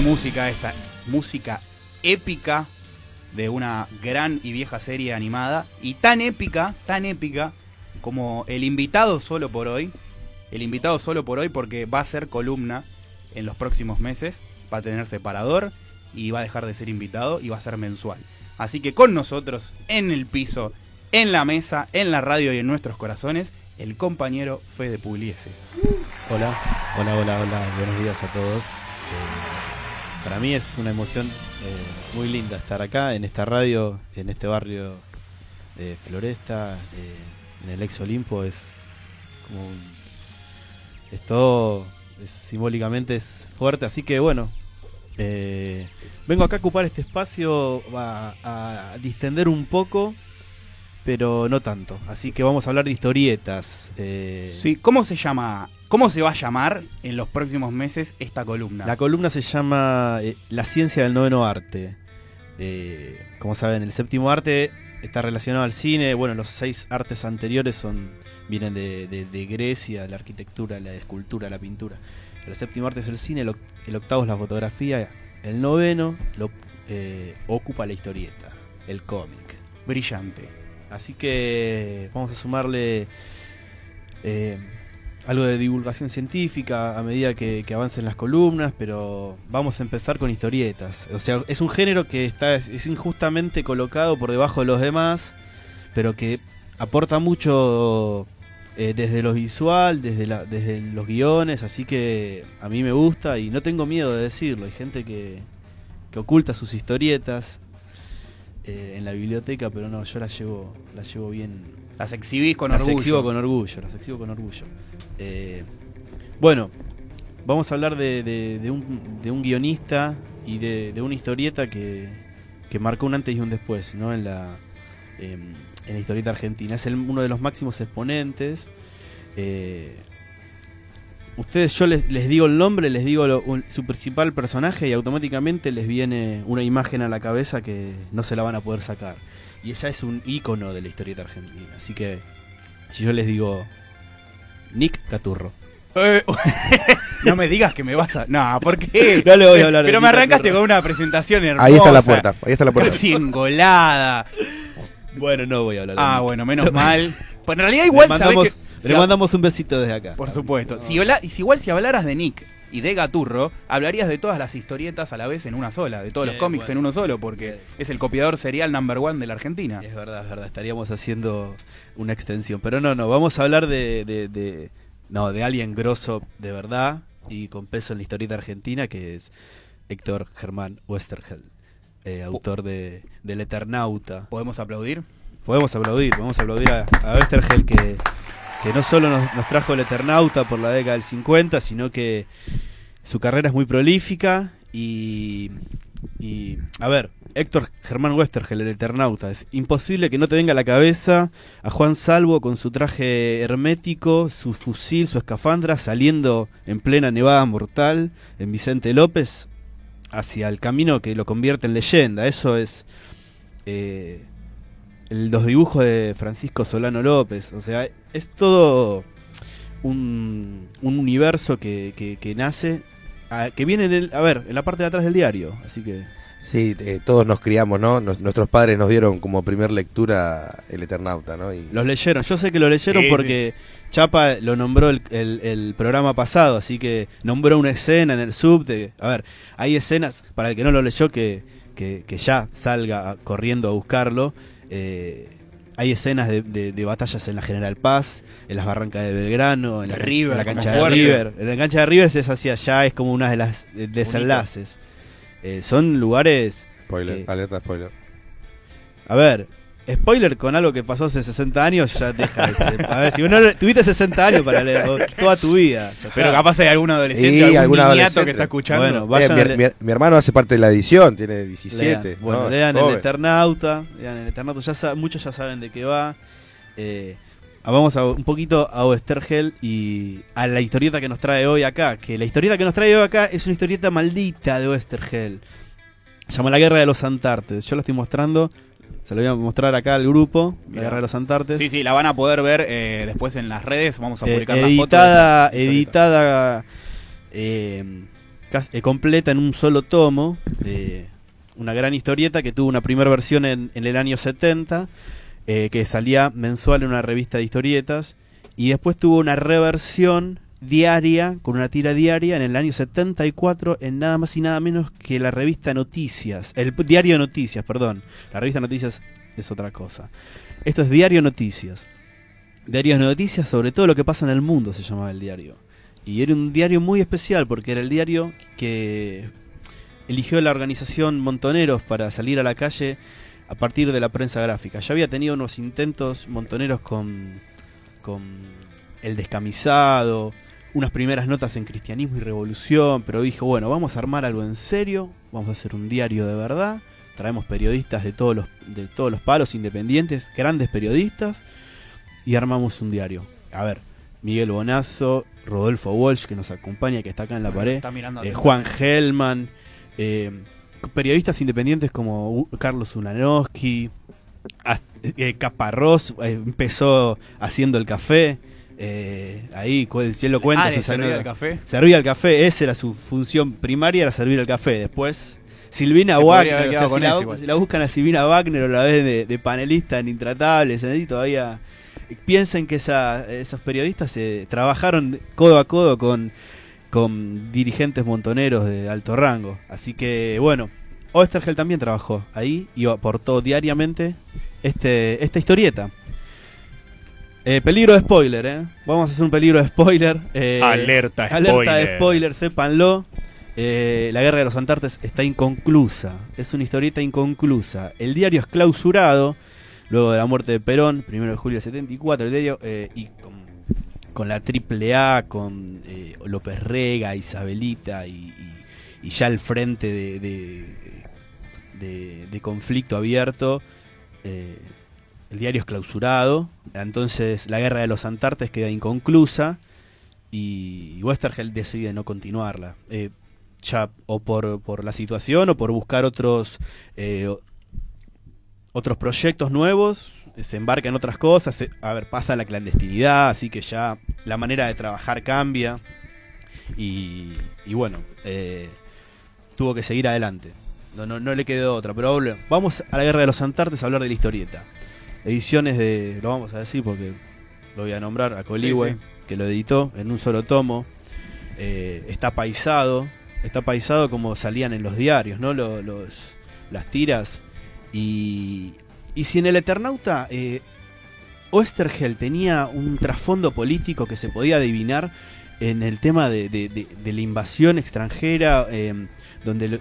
música esta, música épica de una gran y vieja serie animada y tan épica, tan épica como el invitado solo por hoy, el invitado solo por hoy porque va a ser columna en los próximos meses, va a tener separador y va a dejar de ser invitado y va a ser mensual. Así que con nosotros en el piso, en la mesa, en la radio y en nuestros corazones, el compañero Fede Pugliese. Hola, hola, hola, hola, buenos días a todos. Para mí es una emoción eh, muy linda estar acá en esta radio, en este barrio de Floresta, eh, en el ex Olimpo. Es como un, es todo, es- simbólicamente es fuerte, así que bueno. eh, vengo acá a ocupar este espacio a, a distender un poco, pero no tanto. Así que vamos a hablar de historietas. Sí, ¿cómo se llama? ¿Cómo se va a llamar en los próximos meses esta columna? La columna se llama eh, La ciencia del noveno arte. Eh, como saben, el séptimo arte está relacionado al cine. Bueno, los seis artes anteriores son vienen de, de- de Grecia, la arquitectura, la escultura, la pintura. El séptimo arte es el cine, el, oc- el octavo es la fotografía, el noveno lo eh, ocupa la historieta, el cómic. Brillante. Así que vamos a sumarle eh, algo de divulgación científica a medida que, avancen las columnas, pero vamos a empezar con historietas. O sea, es un género que está es, es injustamente colocado por debajo de los demás, pero que aporta mucho eh, desde lo visual, desde, la, desde los guiones, así que a mí me gusta y no tengo miedo de decirlo. Hay gente que, que oculta sus historietas eh, en la biblioteca, pero no, yo las llevo, las llevo bien. Las exhibís con las orgullo. exhibo con orgullo, las exhibo con orgullo. Eh, bueno, vamos a hablar de, de- de un, de un guionista y de, una historieta que, que marcó un antes y un después, ¿no? En la, em, en la historieta argentina. Es el- uno de los máximos exponentes. Eh, ustedes, yo les, les digo el nombre, les digo lo- un- su principal personaje y automáticamente les viene una imagen a la cabeza que no se la van a poder sacar. Y ella es un ícono de la historieta argentina. Así que, si yo les digo Nick Caturro. Eh, no me digas que me vas a. No, ¿por qué? No le voy a hablar de Pero me arrancaste Caturro. con una presentación hermosa. Ahí está la puerta, ahí está la puerta. Casi engolada. Bueno, no voy a hablar de Ah, Nick. bueno, menos mal. Pues en realidad igual sabés que. Le mandamos un besito desde acá. Por supuesto. Si, habla- y si igual si hablaras de Nick y de Gaturro, hablarías de todas las historietas a la vez en una sola, de todos los cómics bueno. en uno solo, porque es el copiador serial number one de la Argentina. Es verdad, es verdad. Estaríamos haciendo una extensión. Pero no, no. Vamos a hablar de, de, de- no, de alguien grosso de verdad y con peso en la historieta argentina, que es Héctor Germán Westergel, eh, autor de, del Eternauta. ¿Podemos aplaudir? Podemos aplaudir, podemos aplaudir a, a Westergel que, que no solo nos, trajo el Eternauta por la década del 50, sino que su carrera es muy prolífica y, y a ver, Héctor Germán Westergel, el Eternauta, es imposible que no te venga a la cabeza a Juan Salvo con su traje hermético, su fusil, su escafandra, saliendo en plena nevada mortal en Vicente López hacia el camino que lo convierte en leyenda. Eso es... eh, el- los dibujos de Francisco Solano López. O sea, es todo un, un universo que, que, que nace, a- que viene en el, a ver, en la parte de atrás del diario. Así que Sí, eh, todos nos criamos, ¿no? Nos- nuestros padres nos dieron como primer lectura El Eternauta, ¿no? Y los leyeron. Yo sé que lo leyeron Sí, porque Chapa lo nombró el, el- el programa pasado, así que nombró una escena en el subte. A ver, hay escenas, para el que no lo leyó, que, que, que ya salga corriendo a buscarlo. Eh, hay escenas de, de- de batallas en la General Paz, en las barrancas de Belgrano, en la, River, en la como cancha de. River. En la cancha de River es hacia allá, es como una de las eh, desenlaces. Eh, son lugares spoiler, que- alerta spoiler. a ver, spoiler con algo que pasó hace 60 años, ya deja de A ver, si vos no le- tuviste 60 años para leer toda tu vida. Pero capaz hay algún adolescente, Y algún algún niñato adolescente. que está escuchando. Bueno, Eh, mi, hermano hace parte de la edición, tiene Lean. 17. Bueno, ¿no? lean el Eternauta, lean el Eternauta, ya sa- muchos ya saben de qué va. Eh, ah, vamos a, un poquito a Oestergel y a la historieta que nos trae hoy acá. Que la historieta que nos trae hoy acá es una historieta maldita de Oestergel. Se llama La Guerra de los Antartes. Yo la estoy mostrando, se lo voy a mostrar acá al grupo, de los Antartes. Sí, sí, la van a poder ver eh, después en las redes. Vamos a Eh, publicar las editada, fotos. editada eh, eh, completa en un solo tomo. eh, una gran historieta que tuvo una primera versión en, en el año 70, eh, que salía mensual en una revista de historietas. Y después tuvo una reversión diaria, con una tira diaria, en el año 74, en nada más y nada menos que la revista Noticias. El diario Noticias, perdón. La revista Noticias es otra cosa. Esto es Diario Noticias. Diario Noticias sobre todo lo que pasa en el mundo se llamaba el diario. Y era un diario muy especial porque era el diario que eligió la organización Montoneros para salir a la calle a partir de la prensa gráfica. Ya había tenido unos intentos montoneros con, con El Descamisado, unas primeras notas en Cristianismo y Revolución, pero dijo, bueno, vamos a armar algo en serio, vamos a hacer un diario de verdad, traemos periodistas de todos los, de todos los palos independientes, grandes periodistas, y armamos un diario. A ver, Miguel Bonazo, Rodolfo Walsh, que nos acompaña, que está acá en la pared, eh. Juan Hellman, eh, periodistas independientes como Carlos Ulanowski, eh, Caparrós empezó haciendo el café, eh, ahí cu- el cielo cuenta Ah, el anécdotas. café. Servía el café, esa era su función primaria, era servir el café. Después, Silvina Se Wagner, o sea, si, la, si buscan a Silvina Wagner o la ves de, de panelista en Intratables, ahí todavía piensen que esa- esos periodistas eh, trabajaron codo a codo con, con dirigentes montoneros de alto rango. Así que, bueno, Oestergel también trabajó ahí y aportó diariamente este, esta historieta. Eh, peligro de spoiler, ¿eh? Vamos a hacer un peligro de spoiler. eh, Alerta Alerta de spoiler. spoiler, sépanlo. Eh, la guerra de los Antartes está inconclusa. Es una historieta inconclusa. El diario es clausurado. Luego de la muerte de Perón, primero de julio del 74, el diario. eh, y con, con la triple A, con eh, López Rega, Isabelita y, y- y ya el frente de, de, de- de conflicto abierto. El diario es clausurado. Entonces la guerra de los Antartes queda inconclusa y Westergel decide no continuarla. Eh, ya o por, por la situación o por buscar otros eh, otros proyectos nuevos, se embarca en otras cosas, se- a ver, pasa la clandestinidad, así que ya la manera de trabajar cambia y, y bueno, eh, tuvo que seguir adelante. No, no, no le quedó otra, pero vamos a la Guerra de los Antartes a hablar de la historieta. Ediciones de, lo vamos a decir porque lo voy a nombrar, a Coligüe, Sí, sí. que lo editó en un solo tomo. Eh, está paisado, está paisado como salían en los diarios, ¿no? Lo- los, las tiras. Y, y si en el Eternauta eh, Oestergel tenía un trasfondo político que se podía adivinar en el tema de, de- de- de la invasión extranjera, eh, donde el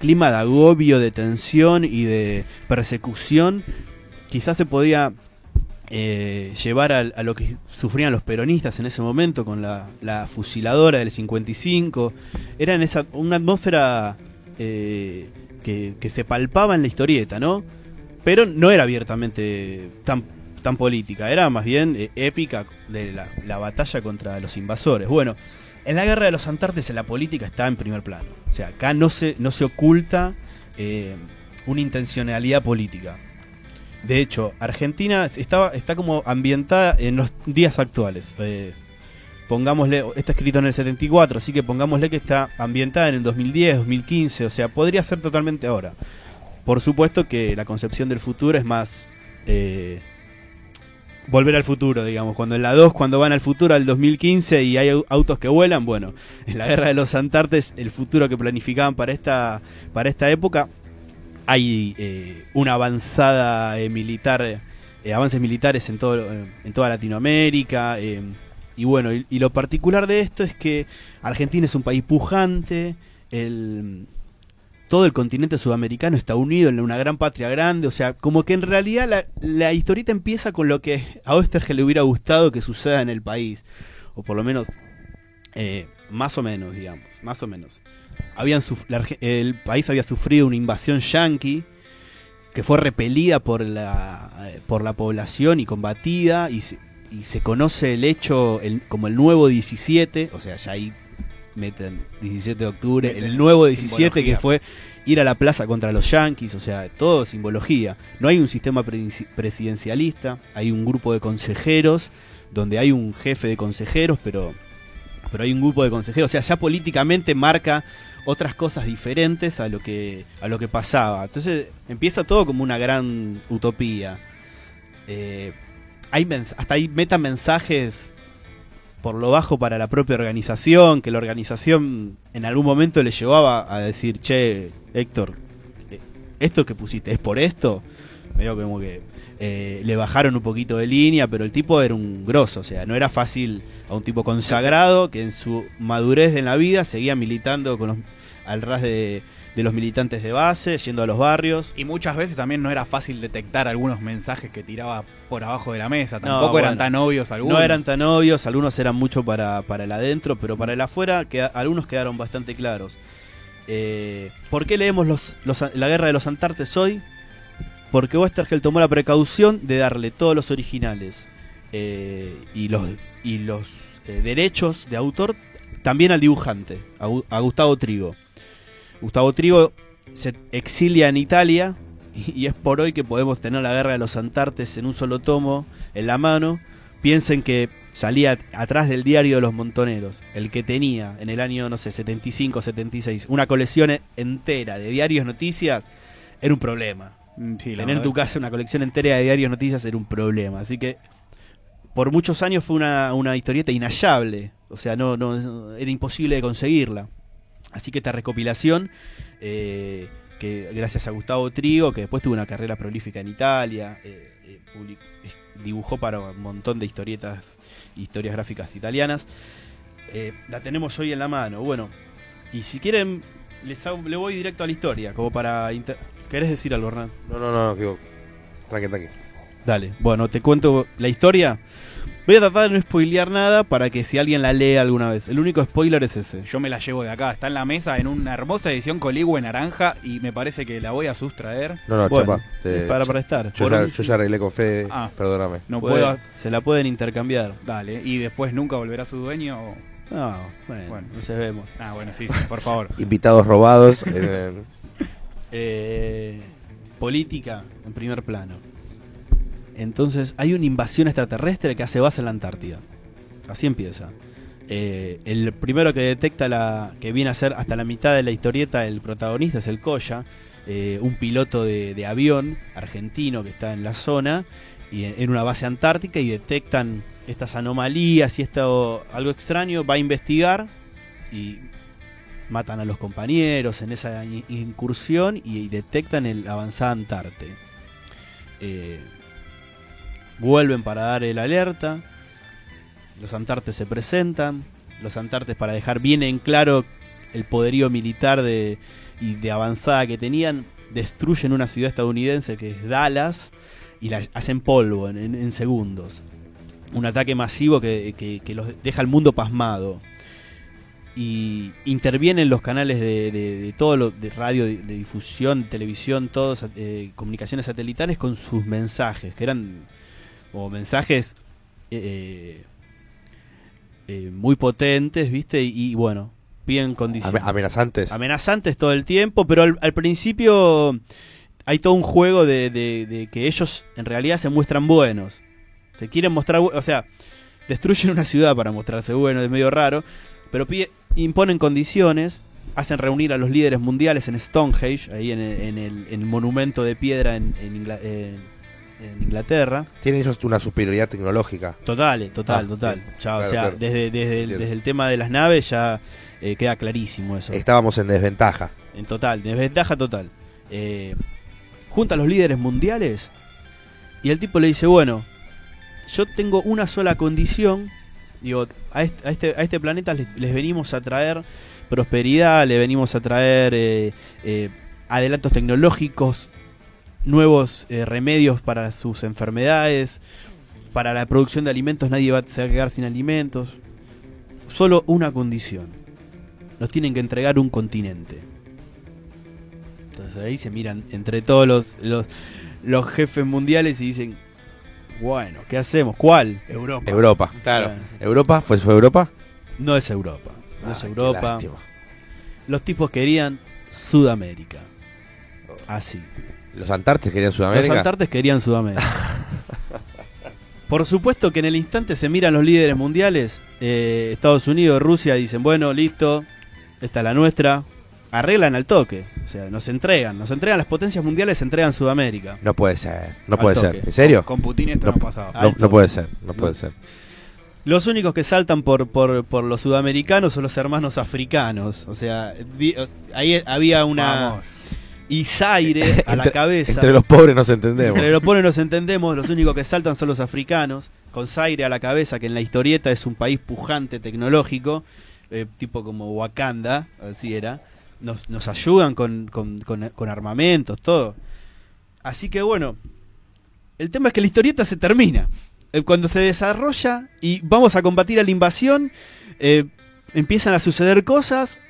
clima de agobio, de tensión y de persecución quizás se podía eh, llevar al- a, lo que sufrían los peronistas en ese momento con la, la fusiladora del 55. Era en esa, una atmósfera eh, que, se palpaba en la historieta, ¿no? Pero no era abiertamente tan, tan política, era más bien eh, épica de la, la batalla contra los invasores. Bueno, en la guerra de los Antartes la política está en primer plano. O sea, acá no se, no se oculta eh, una intencionalidad política. De hecho, Argentina estaba, está como ambientada en los días actuales. Eh, pongámosle, está escrito en el 74, así que pongámosle que está ambientada en el 2010, 2015, o sea, podría ser totalmente ahora. Por supuesto que la concepción del futuro es más eh, volver al futuro, digamos. Cuando en la 2, cuando van al futuro al 2015 y hay au- autos que vuelan, bueno, en la guerra de los Antartes, el futuro que planificaban para esta, para esta época, hay eh, una avanzada eh, militar, eh, avances militares en, todo, en toda Latinoamérica. y bueno, y, lo particular de esto es que Argentina es un país pujante, el, todo el continente sudamericano está unido en una gran patria grande, o sea, como que en realidad la, la historieta empieza con lo que a Oestergel le hubiera gustado que suceda en el país, o por lo menos, más o menos, digamos, más o menos. Habían la el país había sufrido una invasión yanqui que fue repelida por la, eh, por la población y combatida, y se, y se conoce el hecho el- como el nuevo 17, o sea, ya ahí meten 17 de octubre, Meten el nuevo 17 que fue ir a la plaza contra los yanquis, o sea, todo simbología. No hay un sistema presi- presidencialista, hay un grupo de consejeros, donde hay un jefe de consejeros, pero pero hay un grupo de consejeros, o sea, ya políticamente marca otras cosas diferentes a lo que a lo que pasaba. Entonces empieza todo como una gran utopía. Eh, hay hasta ahí meta mensajes por lo bajo para la propia organización, que la organización en algún momento le llevaba a decir, che, Héctor, eh, esto que pusiste es por esto. Medio como que eh, le bajaron un poquito de línea, pero el tipo era un grosso, o sea, no era fácil a un tipo consagrado que en su madurez en la vida seguía militando con los- al ras de, de los militantes de base, yendo a los barrios. Y muchas veces también no era fácil detectar algunos mensajes que tiraba por abajo de la mesa. No, Tampoco eran tan obvios algunos. No eran tan obvios, algunos eran mucho para, para el adentro, pero para el afuera queda- algunos quedaron bastante claros. Eh, ¿Por qué leemos los, los- la guerra de los Antartes hoy? Porque Westergel tomó la precaución de darle todos los originales eh, y los, y los eh, derechos de autor también al dibujante, a, Gu- a Gustavo Trigo. Gustavo Trigo se exilia en Italia y, es por hoy que podemos tener la guerra de los Antartes en un solo tomo, en la mano. Piensen que salía atrás del diario de los montoneros, el que tenía en el año, no sé, 75, 76, una colección entera de diarios noticias, era un problema. Mm, sí, Tener en tu casa una colección entera de diarios noticias era un problema. Así que por muchos años fue una, una historieta inhallable. O sea, no, no era imposible de conseguirla. Así que esta recopilación, eh, que gracias a Gustavo Trigo, que después tuvo una carrera prolífica en Italia, eh, eh, dibujó para un montón de historietas, historias gráficas italianas, la tenemos hoy en la mano. Bueno, y si quieren, les hago- le voy directo a la historia, como para... inter- ¿Querés decir algo, Hernán? No, no, no, digo, tranqui, tranqui. Dale, bueno, te cuento la historia. Voy a tratar de no spoilear nada para que si alguien la lee alguna vez. El único spoiler es ese. Yo me la llevo de acá. Está en la mesa en una hermosa edición coligüe naranja y me parece que la voy a sustraer. No, no, Bueno, chapa. te- para prestar. yo, Por ya, un- yo ya arreglé con Fede, Ah. perdóname. No puedo. Se la pueden intercambiar. Dale. Y después nunca volverá su dueño. o- No, bueno, Bueno. no se vemos. Ah, bueno, sí, sí, por favor. Invitados robados. eh, Eh, política en primer plano. Entonces hay una invasión extraterrestre que hace base en la Antártida. Así empieza. Eh, el primero que detecta la que viene a ser hasta la mitad de la historieta el protagonista es el Koya, eh, un piloto de, de avión argentino que está en la zona y en, en una base antártica y detectan estas anomalías y esto algo extraño va a investigar y matan a los compañeros en esa in- incursión y, y detectan el avanzada Antarte. Eh, vuelven para dar el alerta. Los Antartes se presentan. Los Antartes, para dejar bien en claro el poderío militar de, y de avanzada que tenían, destruyen una ciudad estadounidense que es Dallas y la hacen polvo en, en- en segundos. Un ataque masivo que, que- que los deja al mundo pasmado y intervienen los canales de, de, de todo lo de radio, de, de difusión, televisión, todos eh, comunicaciones satelitales con sus mensajes, que eran o mensajes eh, eh, muy potentes, ¿viste? Y, y, bueno, piden condiciones ame- amenazantes. amenazantes todo el tiempo, pero al, al principio hay todo un juego de, que ellos en realidad se muestran buenos. Se quieren mostrar, o sea, destruyen una ciudad para mostrarse buenos, es medio raro, pero pide- imponen condiciones, hacen reunir a los líderes mundiales en Stonehenge, ahí en el, en el- en el monumento de piedra en, en Ingla- en- en Inglaterra. Tienen ellos una superioridad tecnológica. Total, eh, total, Ah, total. bien. Ya, o sea, claro. desde, desde, el, desde el tema de las naves ya eh, queda clarísimo eso. Estábamos en desventaja. En total, desventaja total. Eh, junta a los líderes mundiales y el tipo le dice, bueno, yo tengo una sola condición, digo, a este, a este, planeta les, venimos a traer prosperidad, le venimos a traer eh, eh, adelantos tecnológicos, nuevos eh, remedios para sus enfermedades, para la producción de alimentos nadie va a, se va a quedar sin alimentos. Solo una condición. Nos tienen que entregar un continente. Entonces ahí se miran entre todos los, los, los jefes mundiales y dicen, bueno, ¿qué hacemos? ¿Cuál? Europa. Europa. Claro. ¿Europa? ¿Fue, fue Europa? No es Europa. No es Ay, qué Europa. Los tipos querían Sudamérica. Así. Los Antartes querían Los Sudamérica. Antartes querían Sudamérica. Por supuesto que en el instante se miran los líderes mundiales, eh, Estados Unidos, Rusia, dicen, bueno, listo, esta es la nuestra, arreglan al toque, o sea, nos entregan, nos entregan las potencias mundiales, se entregan Sudamérica. No puede ser, no Al puede toque. ser. ¿En serio? Con Putin esto no, No. pasaba. No, puede ser, no puede No. ser. Los únicos que saltan por, por, por los sudamericanos son los hermanos africanos, o sea, di- ahí había una Vamos. Isaire a la cabeza. Entre los pobres nos entendemos. Entre los pobres nos entendemos, los únicos que saltan son los africanos, con Zaire a la cabeza, que en la historieta es un país pujante tecnológico, eh, tipo como Wakanda, así era. Nos, ayudan con, armamentos, todo. Así que bueno, el tema es que la historieta se termina. Eh, Cuando se desarrolla y vamos a combatir a la invasión, eh, empiezan a suceder cosas.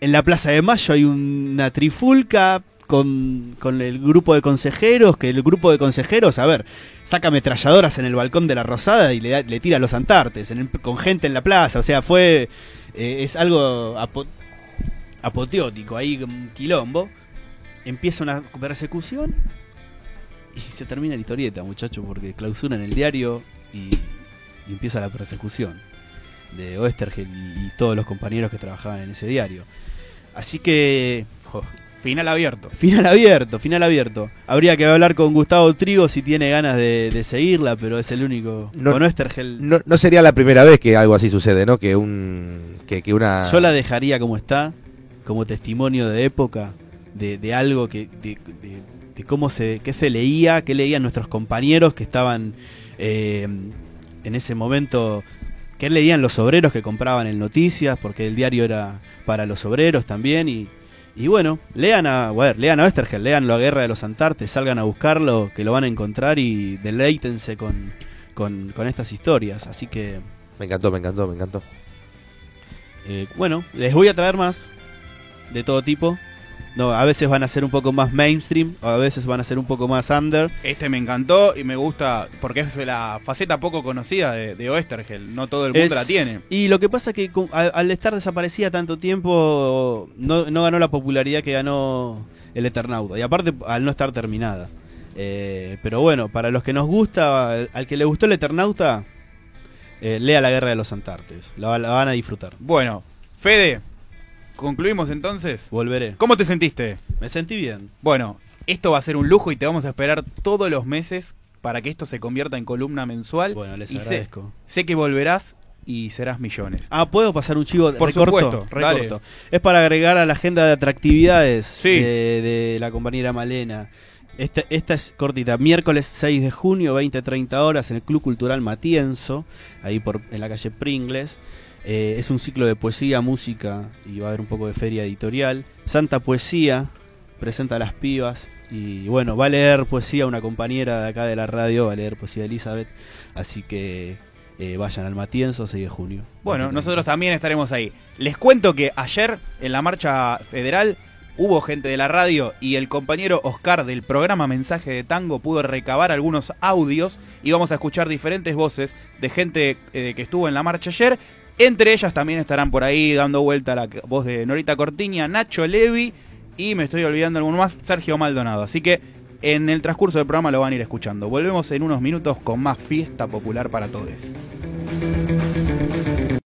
En la Plaza de Mayo hay una trifulca con, con el grupo de consejeros, que el grupo de consejeros, a ver, saca ametralladoras en el balcón de la Rosada y le, le tira a los antartes, con gente en la plaza, o sea, fue, eh, es algo apoteótico, ahí un quilombo. Empieza una persecución y se termina la historieta, muchachos, porque clausuran el diario y, y empieza la persecución de Oestergel y, y todos los compañeros que trabajaban en ese diario. Así que, jo, Final abierto. final abierto, final abierto. Habría que hablar con Gustavo Trigo si tiene ganas de, de seguirla, pero es el único. No- con Oestergel, No, no sería la primera vez que algo así sucede, ¿no? Que un. Que, que una. yo la dejaría como está, como testimonio de época, de, de algo que. De, de- de cómo se. qué se leía, qué leían nuestros compañeros que estaban eh, en ese momento. ¿Qué leían los obreros que compraban en Noticias? Porque el diario era para los obreros también. Y, y bueno, lean a, bueno, lean a Oestergel, lean La Guerra de los Antartes, salgan a buscarlo, que lo van a encontrar y deleítense con, con, con estas historias. Así que, Me encantó, me encantó, me encantó. eh, bueno, les voy a traer más de todo tipo. No, a veces van a ser un poco más mainstream, o a veces van a ser un poco más under. Este me encantó y me gusta porque es la faceta poco conocida de, de Oestergel. No todo el mundo Es- la tiene. Y lo que pasa es que al, al estar desaparecida tanto tiempo, no, no ganó la popularidad que ganó el Eternauta. Y aparte, al no estar terminada. Eh, pero bueno, para los que nos gusta, al, al que le gustó el Eternauta, eh, lea La Guerra de los Antartes. La van a disfrutar. Bueno, Fede, concluimos entonces. Volveré. ¿Cómo te sentiste? Me sentí bien. Bueno, esto va a ser un lujo y te vamos a esperar todos los meses para que esto se convierta en columna mensual. Bueno, les y agradezco. sé que volverás y serás millones. Ah, ¿puedo pasar un chivo? Por supuesto, dale. recorto. Es para agregar a la agenda de atractividades Sí. de, de la compañera Malena. Esta, esta es cortita. Miércoles 6 de junio, 20-30 horas, en el Club Cultural Matienzo, ahí por, en la calle Pringles. Eh, es un ciclo de poesía, música y va a haber un poco de feria editorial. Santa Poesía presenta a las pibas y bueno, va a leer poesía una compañera de acá de la radio, va a leer poesía de Elizabeth. Así que eh, vayan al Matienzo 6 de junio. Bueno, nosotros también estaremos ahí. Les cuento que ayer en la marcha federal hubo gente de la radio y el compañero Oscar del programa Mensaje de Tango pudo recabar algunos audios y vamos a escuchar diferentes voces de gente eh, que estuvo en la marcha ayer. Entre ellas también estarán por ahí dando vuelta la voz de Norita Cortiña, Nacho Levi y me estoy olvidando alguno más, Sergio Maldonado. Así que en el transcurso del programa lo van a ir escuchando. Volvemos en unos minutos con más fiesta popular para todos.